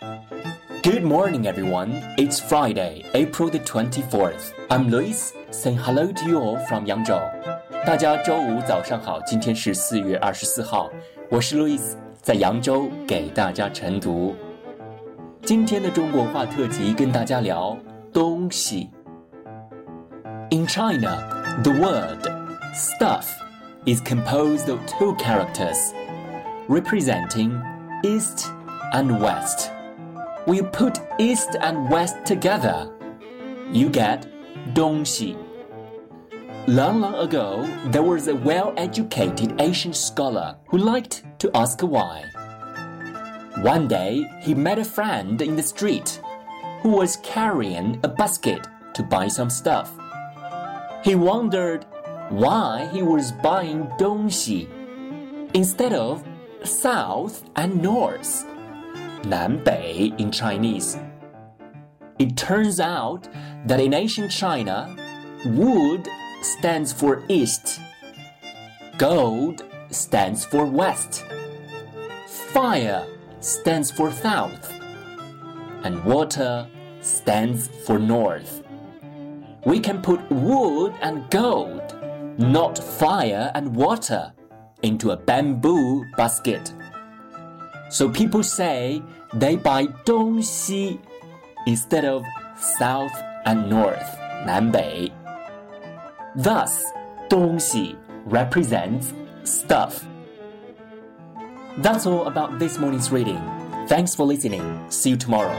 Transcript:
Good morning, everyone. It's Friday, April the 24th. I'm Lewis, saying hello to you all from Yangzhou. 大家周五早上好，今天是四月二十四号，我是 Lewis，在扬州给大家晨读。今天的中国话特辑跟大家聊东西。In China, the word stuff is composed of two characters, representing east and west we put east and west together, you get "dongxi." Long, long ago, there was a well educated ancient scholar who liked to ask why. One day, he met a friend in the street who was carrying a basket to buy some stuff. He wondered why he was buying Dongxi instead of South and North. 南北 in Chinese. It turns out that in ancient China, wood stands for east, gold stands for west, fire stands for south, and water stands for north. We can put wood and gold, not fire and water, into a bamboo basket. So people say they buy 东西 instead of south and north, 南北. Thus, 东西 represents stuff. That's all about this morning's reading. Thanks for listening. See you tomorrow.